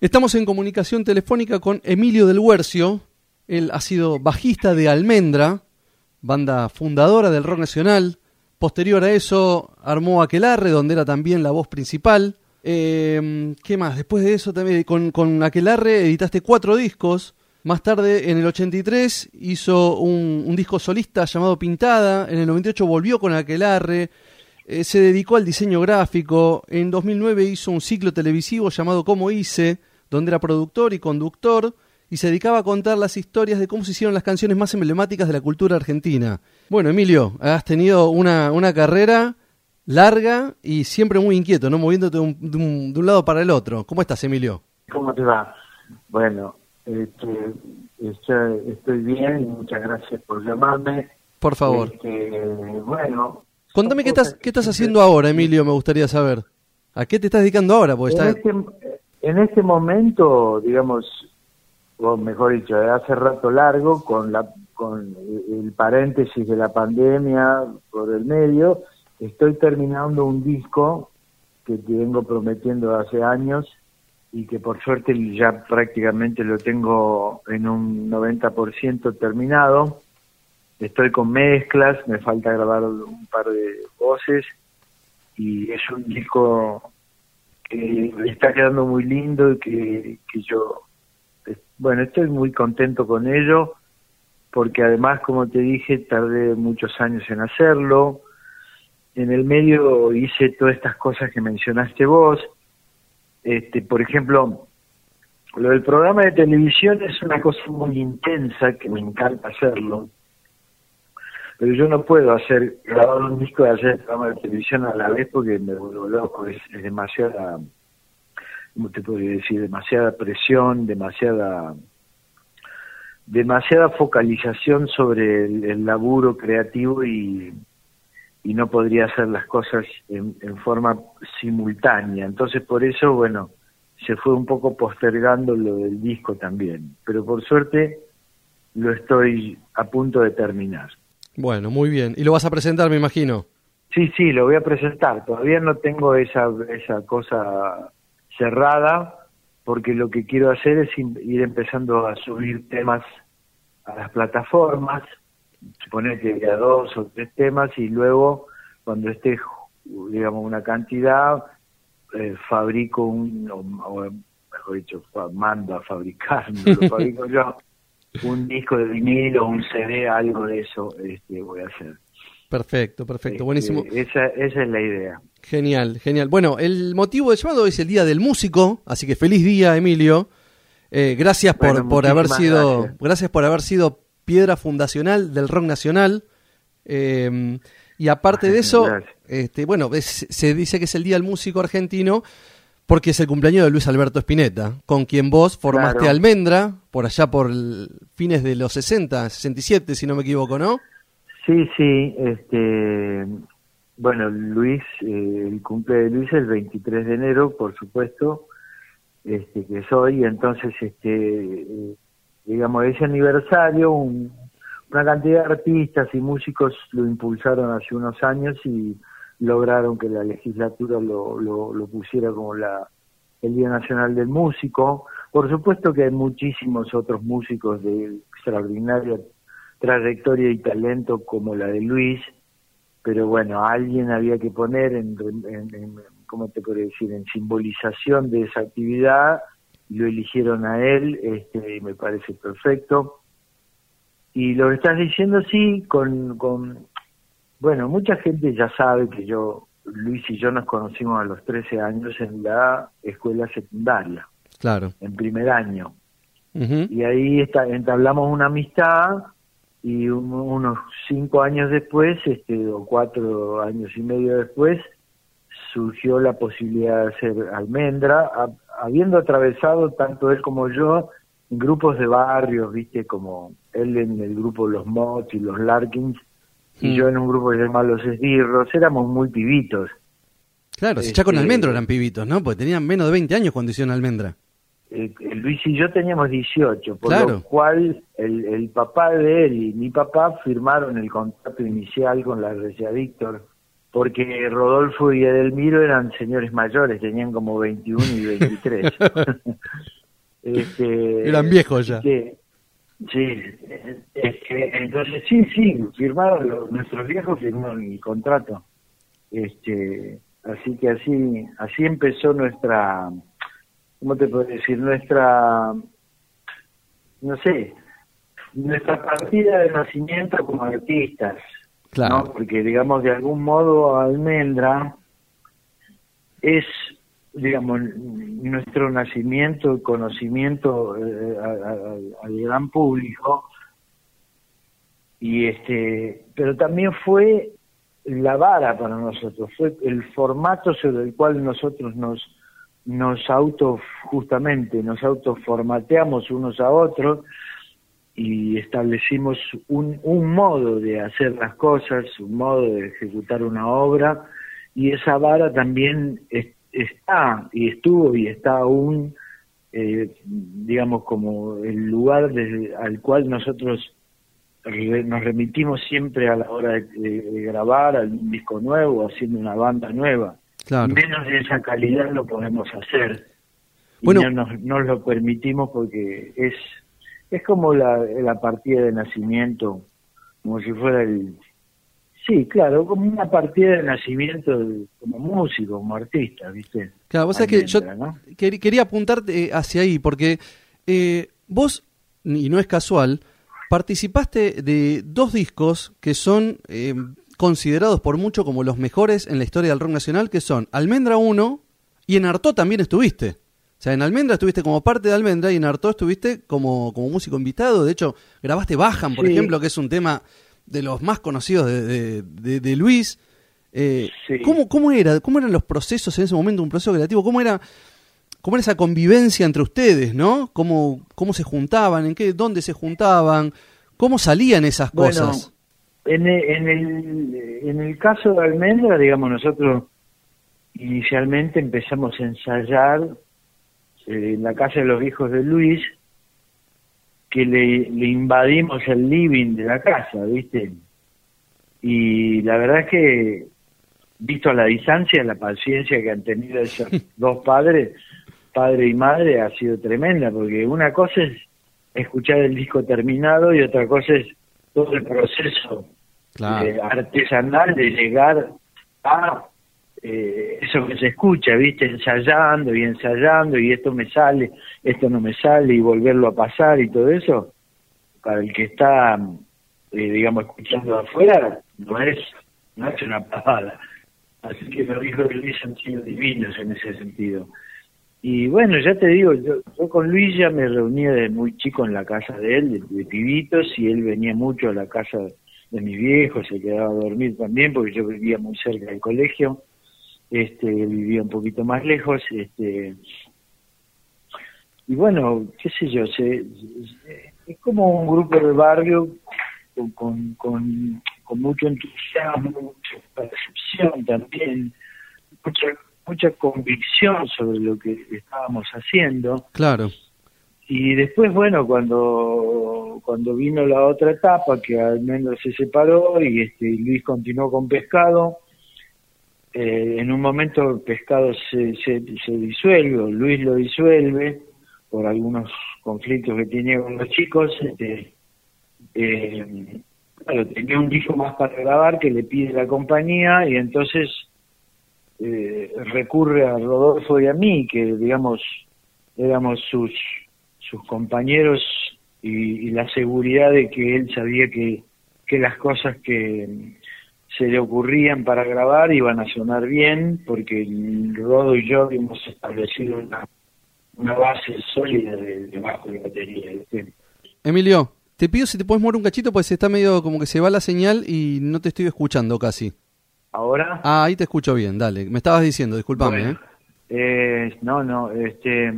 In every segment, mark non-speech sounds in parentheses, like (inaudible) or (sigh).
Estamos en comunicación telefónica con Emilio del Huercio. Él ha sido bajista de Almendra, banda fundadora del rock nacional. Posterior a eso armó Aquelarre, donde era también la voz principal. Eh, ¿Qué más? Después de eso también con, Aquelarre editaste cuatro discos. Más tarde, en el 83, hizo un, un disco solista llamado Pintada. En el 98 volvió con Aquelarre. Eh, se dedicó al diseño gráfico. En 2009 hizo un ciclo televisivo llamado Cómo hice, donde era productor y conductor y se dedicaba a contar las historias de cómo se hicieron las canciones más emblemáticas de la cultura argentina. Bueno, Emilio, has tenido una, una carrera larga y siempre muy inquieto, ¿no? Moviéndote de un, de un, de un lado para el otro. ¿Cómo estás, Emilio? ¿Cómo te va? Bueno, este, estoy, estoy bien y muchas gracias por llamarme. Por favor. Este, bueno. Contame qué estás, qué estás haciendo ahora, Emilio, me gustaría saber. ¿A qué te estás dedicando ahora? Porque En, está... este, en este momento, digamos, o mejor dicho, de hace rato largo, con, la, con el paréntesis de la pandemia por el medio, estoy terminando un disco que vengo prometiendo hace años y que por suerte ya prácticamente lo tengo en un 90% terminado. Estoy con mezclas, me falta grabar un par de voces y es un disco que está quedando muy lindo y que, que yo, bueno, estoy muy contento con ello porque además, como te dije, tardé muchos años en hacerlo. En el medio hice todas estas cosas que mencionaste vos. Este, por ejemplo, lo del programa de televisión es una cosa muy intensa que me encanta hacerlo. Pero yo no puedo hacer, grabar un disco y hacer el programa de televisión a la vez porque me vuelvo loco, es, demasiada, ¿cómo te podría decir? Demasiada presión, demasiada demasiada focalización sobre el, el laburo creativo y, y, no podría hacer las cosas en, en, forma simultánea. Entonces por eso, bueno, se fue un poco postergando lo del disco también. Pero por suerte lo estoy a punto de terminar. Bueno, muy bien. ¿Y lo vas a presentar, me imagino? Sí, sí, lo voy a presentar. Todavía no tengo esa, esa cosa cerrada, porque lo que quiero hacer es ir empezando a subir temas a las plataformas, suponer que a dos o tres temas y luego cuando esté, digamos, una cantidad, eh, fabrico un, o, o, mejor dicho, mando a fabricar, no lo (laughs) fabrico yo, un disco de vinilo, un CD, algo de eso este, voy a hacer. Perfecto, perfecto, este, buenísimo. Esa, esa es la idea. Genial, genial. Bueno, el motivo del llamado es el Día del Músico, así que feliz día, Emilio. Eh, gracias por, bueno, por haber sido, gracias. gracias. por haber sido piedra fundacional del rock nacional. Eh, y aparte de eso, este, bueno, es, se dice que es el Día del Músico Argentino porque es el cumpleaños de Luis Alberto Spinetta, con quien vos formaste claro. Almendra por allá por fines de los 60, 67, si no me equivoco, ¿no? Sí, sí, este, bueno, Luis, eh, el cumple de Luis es el 23 de enero, por supuesto, este, que soy, entonces, este, eh, digamos, ese aniversario, un, una cantidad de artistas y músicos lo impulsaron hace unos años y lograron que la legislatura lo, lo, pusiera como la el Día Nacional del Músico. Por supuesto que hay muchísimos otros músicos de extraordinaria trayectoria y talento como la de Luis, pero bueno, alguien había que poner en, en, en ¿cómo te puedo decir?, en simbolización de esa actividad, lo eligieron a él, este, y me parece perfecto. Y lo estás diciendo, sí, con, bueno, mucha gente ya sabe que yo, Luis y yo nos conocimos a los 13 años en la escuela secundaria. Claro. En primer año. Uh -huh. Y ahí está, entablamos una amistad y un, unos cinco años después, este, o cuatro años y medio después, surgió la posibilidad de hacer almendra, a, habiendo atravesado tanto él como yo grupos de barrios, viste, como él en el grupo Los Mods y Los Larkins, y mm. yo en un grupo que se llama Los Esbirros, éramos muy pibitos. Claro, si este, ya con Almendro eran pibitos, ¿no? Porque tenían menos de 20 años cuando hicieron Almendra. Eh, Luis y yo teníamos 18, por claro. lo cual el, el, papá de él y mi papá firmaron el contrato inicial con la Iglesia Víctor porque Rodolfo y Edelmiro eran señores mayores, tenían como 21 y 23. (laughs) (laughs) este, eran viejos ya. Sí, entonces sí, sí, firmaron, nuestros viejos firmaron el contrato. Este, así que así, así empezó nuestra, ¿cómo te puedo decir? Nuestra, no sé, nuestra partida de nacimiento como artistas. Claro. Porque, digamos, de algún modo Almendra es, digamos, nuestro nacimiento y conocimiento eh, al gran público. Y este, pero también fue la vara para nosotros, fue el formato sobre el cual nosotros nos nos auto justamente nos autoformateamos unos a otros y establecimos un, un modo de hacer las cosas, un modo de ejecutar una obra y esa vara también está y estuvo y está aún eh, digamos como el lugar desde, al cual nosotros nos remitimos siempre a la hora de, grabar al disco nuevo, haciendo una banda nueva. Menos de esa calidad lo podemos hacer. Bueno, y no nos, lo permitimos porque es es como la, la partida de nacimiento, como si fuera el... Sí, claro, como una partida de nacimiento como músico, como artista, ¿viste? Claro, vos sabés que yo quería apuntarte hacia ahí, porque eh, vos, y no es casual, participaste de dos discos que son eh, considerados por mucho como los mejores en la historia del rock nacional, que son Almendra 1 y en Arto también estuviste. O sea, en Almendra estuviste como parte de Almendra y en Arto estuviste como, como músico invitado. De hecho, grabaste Bajan, por ejemplo, que es un tema de los más conocidos de, de, Luis. Eh, ¿cómo, ¿Cómo era? ¿Cómo eran los procesos en ese momento, un proceso creativo? ¿Cómo era, cómo era esa convivencia entre ustedes, no? ¿Cómo, cómo se juntaban? ¿En qué, dónde se juntaban? ¿Cómo salían esas cosas? en, en, el, en el caso de Almendra, digamos, nosotros inicialmente empezamos a ensayar eh, en la casa de los hijos de Luis, que le, le invadimos el living de la casa, ¿viste? Y la verdad es que, visto a la distancia, la paciencia que han tenido esos (laughs) dos padres, padre y madre, ha sido tremenda, porque una cosa es escuchar el disco terminado y otra cosa es todo el proceso eh, artesanal de llegar a eh, eso que se escucha, ¿viste? Ensayando y ensayando y esto me sale, esto no me sale y volverlo a pasar y todo eso, para el que está, eh, digamos, escuchando afuera, no es, no es una pavada. Así que los hijos de Luis han sido divinos en ese sentido. Y bueno, ya te digo, yo, con Luis ya me reunía de muy chico en la casa de él, de, de pibitos, y él venía mucho a la casa de mis viejos, se quedaba a dormir también, porque yo vivía muy cerca del colegio este, vivía un poquito más lejos, este, y bueno, qué sé yo, se, es como un grupo de barrio con, con, con, mucho entusiasmo, mucha percepción también, mucha, mucha convicción sobre lo que estábamos haciendo. Claro. Y después, bueno, cuando, cuando vino la otra etapa, que al menos se separó y este, Luis continuó con pescado, eh, en un momento el pescado se, se, disuelve, Luis lo disuelve por algunos conflictos que tenía con los chicos. Este, eh, tenía un disco más para grabar que le pide la compañía y entonces eh, recurre a Rodolfo y a mí, que digamos éramos sus, sus compañeros y, y la seguridad de que él sabía que, que las cosas que se le ocurrían para grabar iban a sonar bien, porque Rodo y yo hemos establecido una, una base sólida de, bajo de batería. Emilio, te pido si te puedes mover un cachito, pues está medio como que se va la señal y no te estoy escuchando casi. ¿Ahora? Ah, ahí te escucho bien, dale. Me estabas diciendo, discúlpame. ¿eh? ¿eh? no, no, este...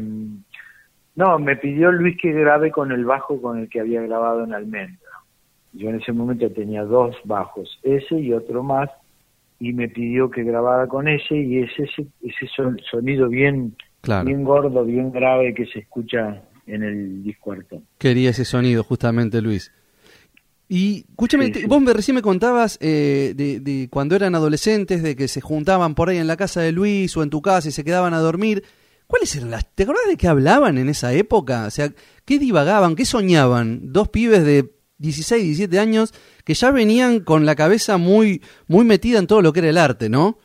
No, me pidió Luis que grabe con el bajo con el que había grabado en Almendra. Yo en ese momento tenía dos bajos, ese y otro más, y me pidió que grabara con ese y ese ese sonido bien bien gordo, bien grave que se escucha en el disco Quería ese sonido justamente, Luis. Y escúchame, vos me, recién me contabas eh, de, cuando eran adolescentes, de que se juntaban por ahí en la casa de Luis o en tu casa y se quedaban a dormir. ¿Cuáles eran las... ¿Te acordás de qué hablaban en esa época? O sea, ¿qué divagaban? ¿Qué soñaban? Dos pibes de 16, 17 años que ya venían con la cabeza muy, muy metida en todo lo que era el arte, ¿no?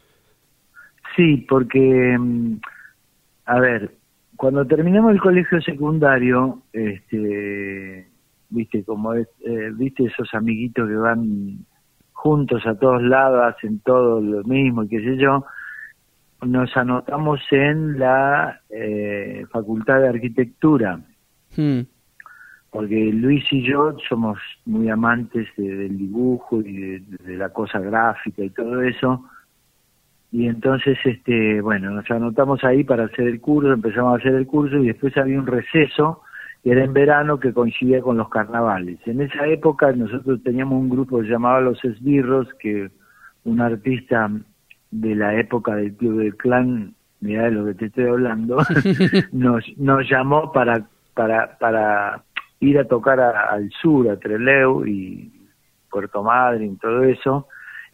Sí, porque, mm, a ver, cuando terminamos el colegio secundario, este, viste, como es, eh, viste esos amiguitos que van juntos a todos lados, hacen todo lo mismo y qué sé yo, nos anotamos en la eh, Facultad de Arquitectura. Hmm. Porque Luis y yo somos muy amantes del dibujo y de, la cosa gráfica y todo eso. Y entonces, este, bueno, nos anotamos ahí para hacer el curso, empezamos a hacer el curso y después había un receso que era en verano que coincidía con los carnavales. En esa época nosotros teníamos un grupo llamaba Los Esbirros, que un artista de la época del Club del Clan, mira de lo que te estoy hablando, (laughs) nos, nos llamó para, para, para ir a tocar al sur, a Trelew y Puerto Madryn, todo eso.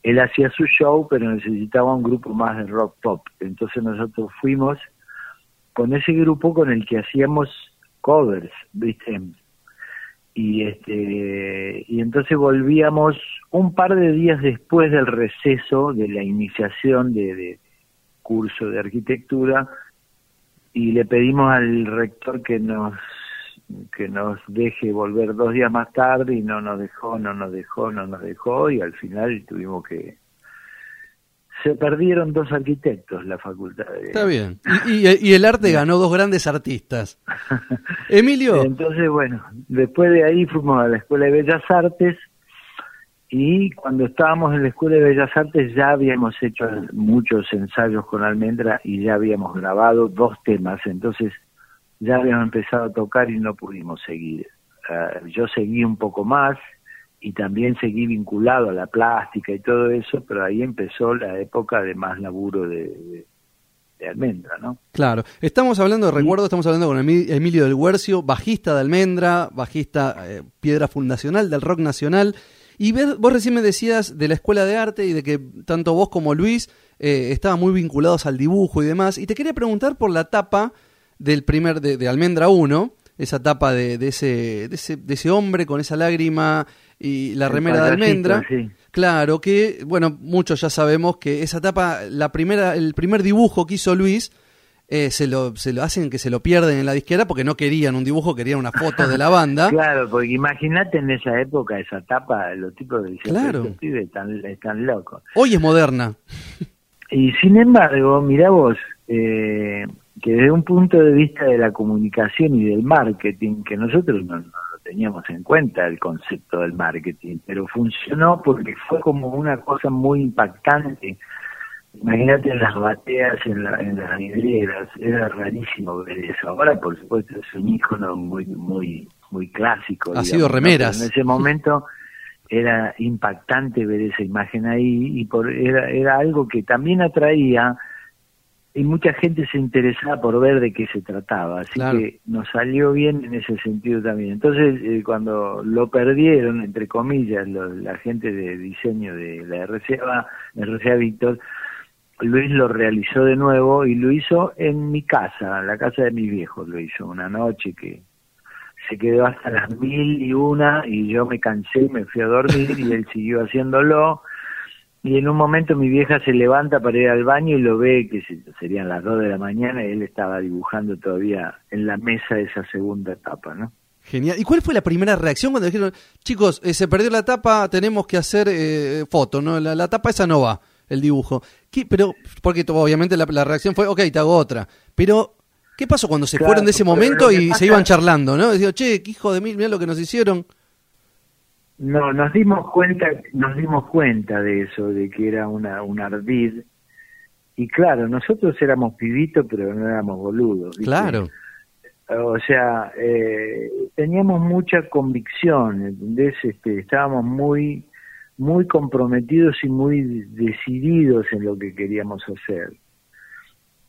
Él hacía su show, pero necesitaba un grupo más de rock pop. Entonces nosotros fuimos con ese grupo con el que hacíamos covers, ¿viste? y este y entonces volvíamos un par de días después del receso de la iniciación de, curso de arquitectura y le pedimos al rector que nos que nos deje volver dos días más tarde y no nos dejó, no nos dejó, no nos dejó y al final tuvimos que se perdieron dos arquitectos la facultad. Está bien. Y, el arte ganó dos grandes artistas. (laughs) Emilio. Entonces, bueno, después de ahí fuimos a la Escuela de Bellas Artes y cuando estábamos en la Escuela de Bellas Artes ya habíamos hecho muchos ensayos con Almendra y ya habíamos grabado dos temas. Entonces ya habíamos empezado a tocar y no pudimos seguir. Ah, yo seguí un poco más y también seguí vinculado a la plástica y todo eso, pero ahí empezó la época de más laburo de, de, Almendra, ¿no? Claro, estamos hablando de recuerdo, estamos hablando con Emilio del Huercio, bajista de Almendra, bajista eh, piedra fundacional del rock nacional, y vos recién me decías de la escuela de arte y de que tanto vos como Luis eh, estaban muy vinculados al dibujo y demás, y te quería preguntar por la tapa del primer, de, de Almendra 1, esa tapa de, de, ese, de, ese, de ese hombre con esa lágrima y la remera de almendra. Claro, que, bueno, muchos ya sabemos que esa tapa, la primera, el primer dibujo que hizo Luis, eh, se, lo, se lo hacen que se lo pierden en la disquera porque no querían un dibujo, querían una foto de la banda. (laughs) claro, porque imagínate en esa época esa tapa, los tipos de claro. están, están locos. Hoy es moderna. Y sin embargo, mira vos, eh, que desde un punto de vista de la comunicación y del marketing, que nosotros no, teníamos en cuenta el concepto del marketing, pero funcionó porque fue como una cosa muy impactante. Imagínate en las bateas, en, en las vidrieras, era rarísimo ver eso. Ahora, por supuesto, es un icono muy, muy, muy clásico. Ha sido remeras. en ese momento era impactante ver esa imagen ahí y por, era, era algo que también atraía y mucha gente se interesaba por ver de qué se trataba, así que nos salió bien en ese sentido también. Entonces, eh, cuando lo perdieron, entre comillas, la gente de diseño de la RCA, RCA Víctor, Luis lo realizó de nuevo y lo hizo en mi casa, en la casa de mis viejos, lo hizo una noche que se quedó hasta las mil y una y yo me cansé y me fui a dormir y él siguió haciéndolo y en un momento mi vieja se levanta para ir al baño y lo ve, que serían las dos de la mañana, y él estaba dibujando todavía en la mesa esa segunda etapa, ¿no? Genial. ¿Y cuál fue la primera reacción cuando dijeron, chicos, eh, se perdió la tapa, tenemos que hacer eh, foto, ¿no? La, tapa esa no va, el dibujo. ¿Qué? Pero, porque obviamente la, reacción fue, ok, te hago otra. Pero, ¿qué pasó cuando se fueron de ese momento y se iban charlando, ¿no? Decían, che, hijo de mil, mira lo que nos hicieron. No, nos dimos cuenta, nos dimos cuenta de eso, de que era una, un ardid. Y claro, nosotros éramos pibitos, pero no éramos boludos. Claro. O sea, eh, teníamos mucha convicción, ¿entendés? Este, estábamos muy, muy comprometidos y muy decididos en lo que queríamos hacer.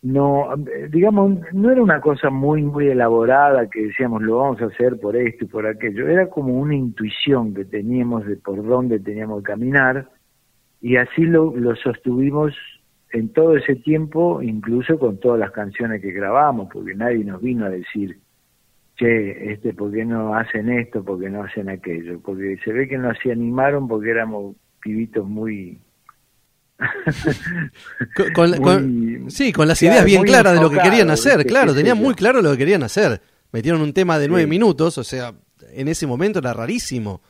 No, digamos, no era una cosa muy, muy elaborada que decíamos lo vamos a hacer por esto y por aquello, era como una intuición que teníamos de por dónde teníamos que caminar y así lo, lo sostuvimos en todo ese tiempo, incluso con todas las canciones que grabamos, porque nadie nos vino a decir, che, este, ¿por qué no hacen esto? ¿Por qué no hacen aquello? Porque se ve que nos animaron porque éramos pibitos muy con, sí, con las ideas bien claras de lo que querían hacer, claro, tenían muy claro lo que querían hacer. Metieron un tema de nueve minutos, o sea, en ese momento era rarísimo.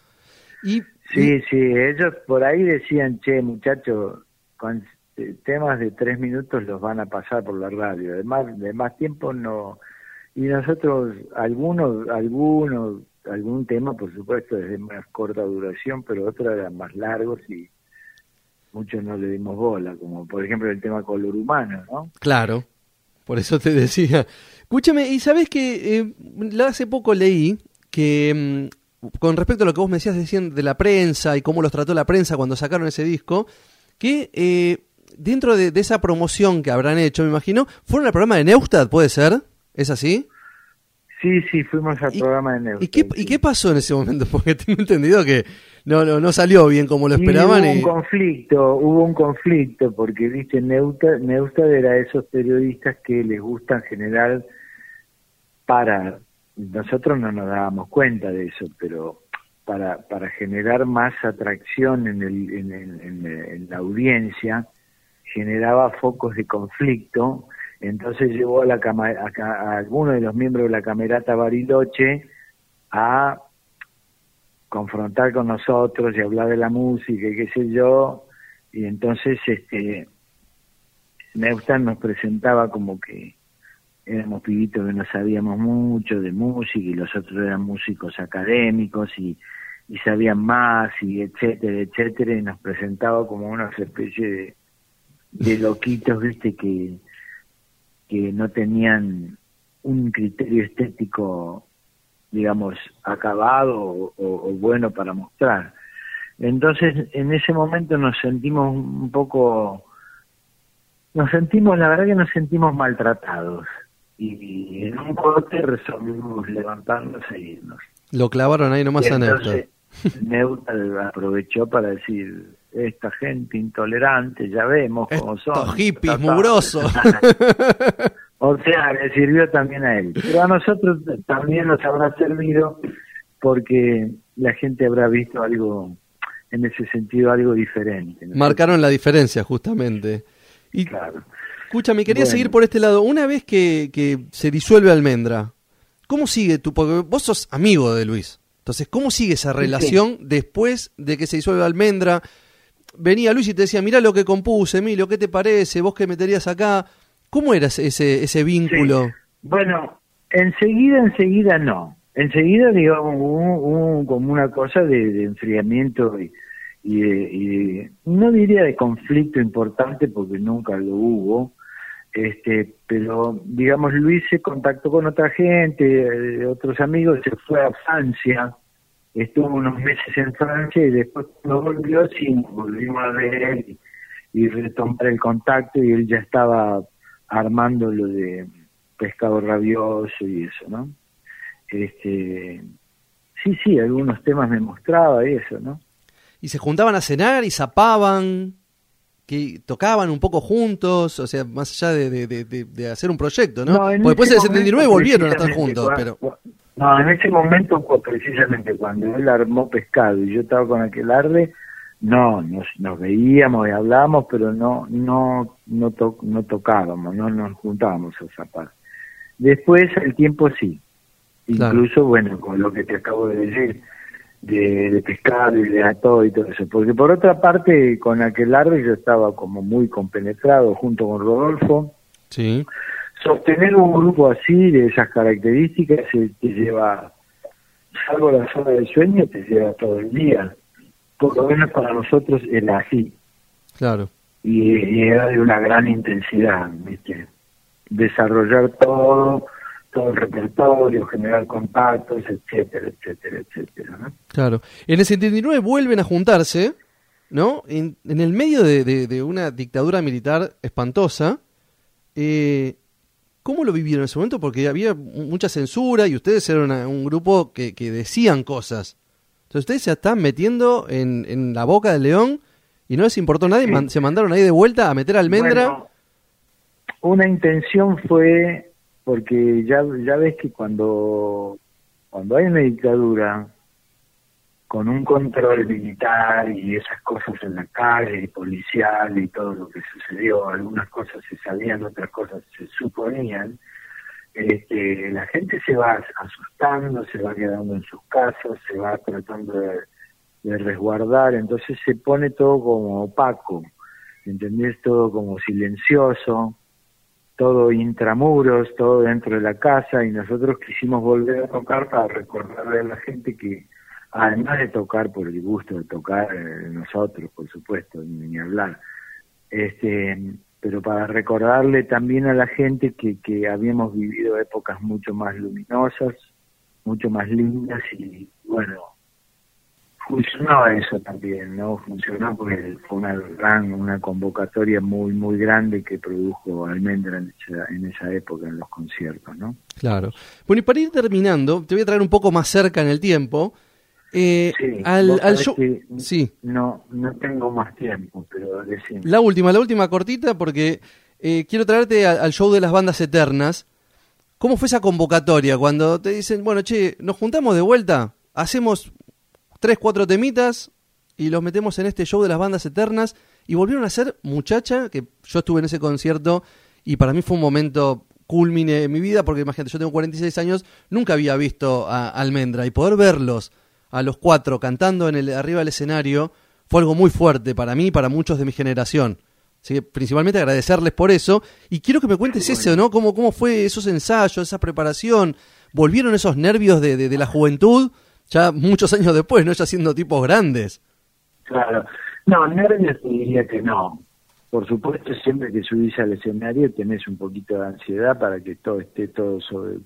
Y, sí, sí, ellos por ahí decían, che, muchachos, con temas de tres minutos los van a pasar por la radio, además de más tiempo no. Y nosotros, algunos, algunos, algún tema, por supuesto, es de más corta duración, pero otros eran más largos y muchos no le dimos bola, como por ejemplo el tema color humano, ¿no? Claro, por eso te (laughs) decía. Escúchame, y sabes que eh, hace poco leí que mm, con respecto a lo que vos me decías de la prensa y cómo los trató la prensa cuando sacaron ese disco, que eh, dentro de, esa promoción que habrán hecho, me imagino, fueron al programa de Neustad, ¿puede ser? ¿Es así? Sí, sí, fuimos al programa de Neustad. ¿y qué, ¿Y qué pasó en ese momento? (laughs) Porque tengo entendido que no, no, no salió bien como lo esperaban. hubo un conflicto, hubo un conflicto, porque, viste, Neustad, era esos periodistas que les gusta en general para, nosotros no nos dábamos cuenta de eso, pero para, para generar más atracción en, el, en, en, en la audiencia, generaba focos de conflicto, entonces llevó a, la a, a alguno de los miembros de la camerata Bariloche a confrontar con nosotros y hablar de la música y qué sé yo, y entonces este Neustan nos presentaba como que éramos pibitos que no sabíamos mucho de música y los otros eran músicos académicos y, y sabían más y etcétera, etcétera, y nos presentaba como una especie de, de loquitos, viste, que, que no tenían un criterio estético digamos, acabado o, bueno para mostrar. Entonces, en ese momento nos sentimos un poco, nos sentimos, la verdad que nos sentimos maltratados. Y, en un corte resolvimos levantarnos e irnos. Lo clavaron ahí nomás a Neutra. Neutra aprovechó para decir, esta gente intolerante, ya vemos cómo son. Estos hippies mugrosos. (laughs) (laughs) O sea, le sirvió también a él. Pero a nosotros también nos habrá servido porque la gente habrá visto algo, en ese sentido, algo diferente. Marcaron la diferencia, justamente. Y, claro. Escúchame, quería seguir por este lado. Una vez que, que se disuelve Almendra, ¿cómo sigue tu...? Porque vos sos amigo de Luis. Entonces, ¿cómo sigue esa relación después de que se disuelve Almendra? Venía Luis y te decía, mira lo que compuse, Emilio, ¿qué te parece? ¿Vos qué meterías acá? ¿Cómo era ese, ese vínculo? Bueno, enseguida, enseguida no. Enseguida, digamos, hubo, como una cosa de, enfriamiento y, y, no diría de conflicto importante porque nunca lo hubo, este, pero digamos Luis se contactó con otra gente, otros amigos, se fue a Francia, estuvo unos meses en Francia y después no volvió, sí, volvimos a ver y, y retomar el contacto y él ya estaba armando lo de pescado rabioso y eso, ¿no? Este, sí, sí, algunos temas me mostraba y eso, ¿no? Y se juntaban a cenar y zapaban, que tocaban un poco juntos, o sea, más allá de, de, hacer un proyecto, ¿no? Porque después del 79 volvieron a estar juntos, pero... No, en ese momento, precisamente cuando él armó pescado y yo estaba con aquel arde, no, nos, nos veíamos y hablábamos, pero no no no, no tocábamos, no nos juntábamos a zapar. Después, el tiempo sí. Incluso, bueno, con lo que te acabo de decir, de, de pescado y de ato y todo eso. Porque por otra parte, con aquel árbol yo estaba como muy compenetrado junto con Rodolfo. Sí. Sostener un grupo así, de esas características, te lleva, salvo la zona del sueño, te lleva todo el día por lo menos para nosotros era así. Claro. Y, era de una gran intensidad, ¿viste? Desarrollar todo, todo el repertorio, generar contactos, etcétera, etcétera, etcétera. ¿no? Claro. En el 79 vuelven a juntarse, ¿no? En, el medio de, una dictadura militar espantosa. Eh, ¿Cómo lo vivieron en ese momento? Porque había mucha censura y ustedes eran un grupo que, decían cosas. Entonces ustedes se están metiendo en, la boca del león y no les importó nadie, se mandaron ahí de vuelta a meter almendra. una intención fue, porque ya, ya ves que cuando, cuando hay una dictadura, con un control militar y esas cosas en la calle, policial y todo lo que sucedió, algunas cosas se sabían, otras cosas se suponían, este, la gente se va asustando, se va quedando en sus casas, se va tratando de, resguardar, entonces se pone todo como opaco, ¿entendés? Todo como silencioso, todo intramuros, todo dentro de la casa, y nosotros quisimos volver a tocar para recordarle a la gente que además de tocar por el gusto de tocar eh, nosotros, por supuesto, ni, hablar, este, pero para recordarle también a la gente que, que habíamos vivido épocas mucho más luminosas, mucho más lindas y bueno, funcionó eso también, ¿no? Funcionó porque fue una gran, una convocatoria muy, muy grande que produjo Almendra en esa, en esa época, en los conciertos, ¿no? Claro. Bueno, y para ir terminando, te voy a traer un poco más cerca en el tiempo, eh, sí, al, show... sí. No, no tengo más tiempo, pero La última, la última cortita, porque eh, quiero traerte al, show de las bandas eternas. ¿Cómo fue esa convocatoria cuando te dicen, bueno, che, nos juntamos de vuelta, hacemos tres, cuatro temitas y los metemos en este show de las bandas eternas? Y volvieron a ser muchacha, que yo estuve en ese concierto y para mí fue un momento culmine en mi vida, porque imagínate, yo tengo 46 años, nunca había visto a Almendra y poder verlos a los cuatro cantando en el arriba del escenario fue algo muy fuerte para mí y para muchos de mi generación. Así que principalmente agradecerles por eso. Y quiero que me cuentes eso, ¿no? ¿Cómo, ¿Cómo fue esos ensayos, esa preparación? ¿Volvieron esos nervios de, de, la juventud ya muchos años después, no? Ya siendo tipos grandes. Claro. No, nervios diría que no. Por supuesto, siempre que subís al escenario tenés un poquito de ansiedad para que todo esté todo sobre,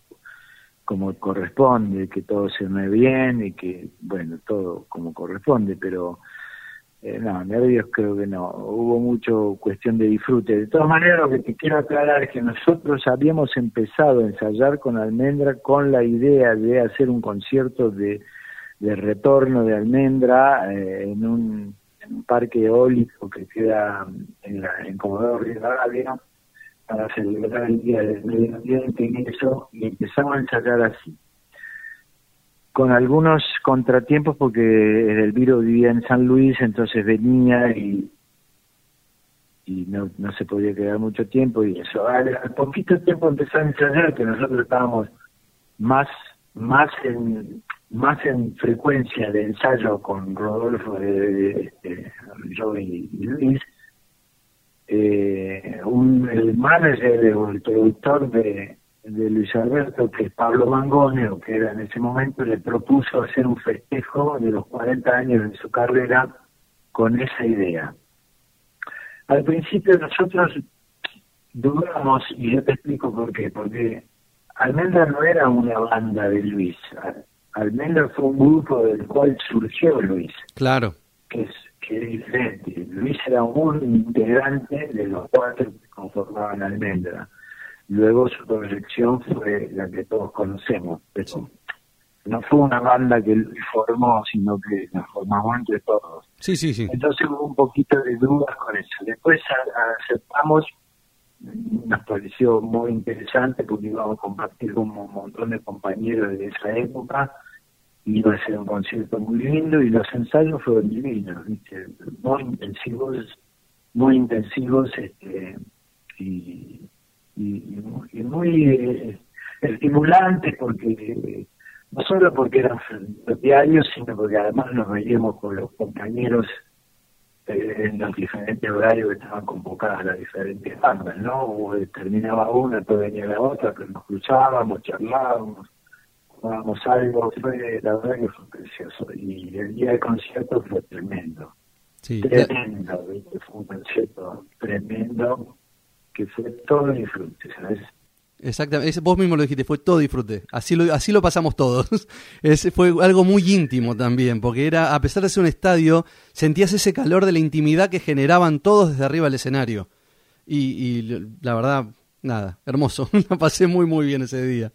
como corresponde, que todo se me bien y que, bueno, todo como corresponde, pero eh, no, nervios creo que no, hubo mucho cuestión de disfrute. De todas maneras, lo que te quiero aclarar es que nosotros habíamos empezado a ensayar con Almendra con la idea de hacer un concierto de, de retorno de Almendra eh, en, un, parque eólico que queda en, la, en Comodoro Rivadavia, para celebrar el Día del Medio Ambiente y eso, y empezamos a ensayar así. Con algunos contratiempos porque Edelviro vivía en San Luis, entonces venía y, y no, no se podía quedar mucho tiempo y eso. Al, poquito tiempo empezó a ensayar que nosotros estábamos más, más en más en frecuencia de ensayo con Rodolfo, de, yo y Luis, eh, un, el manager o el productor de, de Luis Alberto, que es Pablo Mangonio, que era en ese momento, le propuso hacer un festejo de los 40 años de su carrera con esa idea. Al principio nosotros dudamos, y yo te explico por qué, porque Almendra no era una banda de Luis, Almendra fue un grupo del cual surgió Luis. Claro. Que es que es diferente. Luis era un integrante de los cuatro que conformaban Almendra. Luego su proyección fue la que todos conocemos. Pero no fue una banda que Luis formó, sino que la formamos entre todos. Sí, sí, sí. Entonces hubo un poquito de dudas con eso. Después aceptamos, nos pareció muy interesante porque íbamos a compartir con un montón de compañeros de esa época iba a ser un concierto muy lindo y los ensayos fueron divinos, muy intensivos, muy intensivos este, y, muy eh, estimulantes porque no solo porque eran diarios, sino porque además nos veíamos con los compañeros eh, en los diferentes horarios que estaban convocadas las diferentes bandas, ¿no? Terminaba una, después venía la otra, pero nos cruzábamos, charlábamos, Vamos algo, fue, la verdad que fue precioso. Y el día del concierto fue tremendo. tremendo, fue un concierto tremendo que fue todo disfrute, ¿sabes? Exactamente, vos mismo lo dijiste, fue todo disfrute. Así lo, así lo pasamos todos. (laughs) Es, fue algo muy íntimo también, porque era, a pesar de ser un estadio, sentías ese calor de la intimidad que generaban todos desde arriba del escenario. Y, y la verdad, nada, hermoso. (laughs) La pasé muy, muy bien ese día.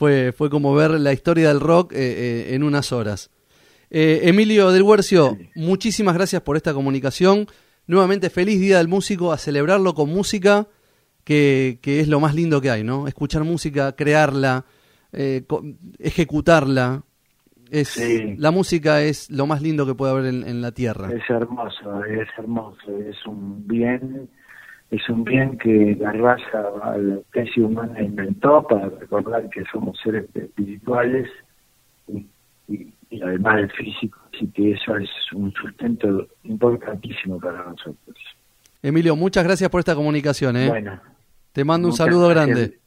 Fue, fue como ver la historia del rock eh, eh, en unas horas. Eh, Emilio del Huercio, muchísimas gracias por esta comunicación. Nuevamente, feliz Día del Músico, a celebrarlo con música, que, que es lo más lindo que hay, ¿no? Escuchar música, crearla, ejecutarla. Es, La música es lo más lindo que puede haber en, en la tierra. Es hermoso, es hermoso, es un bien es un bien que la raza, la especie humana inventó para recordar que somos seres espirituales y, además del físico, así que eso es un sustento importantísimo para nosotros. Emilio, muchas gracias por esta comunicación. ¿eh? Bueno, te mando un saludo grande.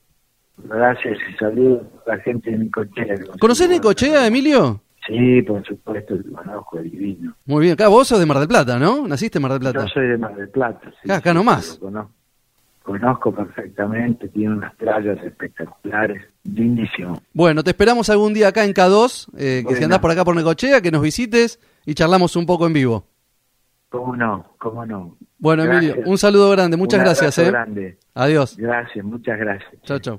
Gracias y saludos a la gente de Nicochea. ¿Conoces Nicochea, Emilio? Sí, por supuesto, el conozco, divino. Muy bien, acá vos sos de Mar del Plata, ¿no? ¿Naciste en Mar del Plata? Yo soy de Mar del Plata. Sí, acá, nomás. Conozco, perfectamente, tiene unas playas espectaculares, lindísimo. Bueno, te esperamos algún día acá en K2, eh, que si andás por acá por Necochea, que nos visites y charlamos un poco en vivo. ¿Cómo no? ¿Cómo no? Bueno, Emilio, un saludo grande, muchas gracias. ¿eh? grande. Adiós. Gracias, muchas gracias. Chao, chao.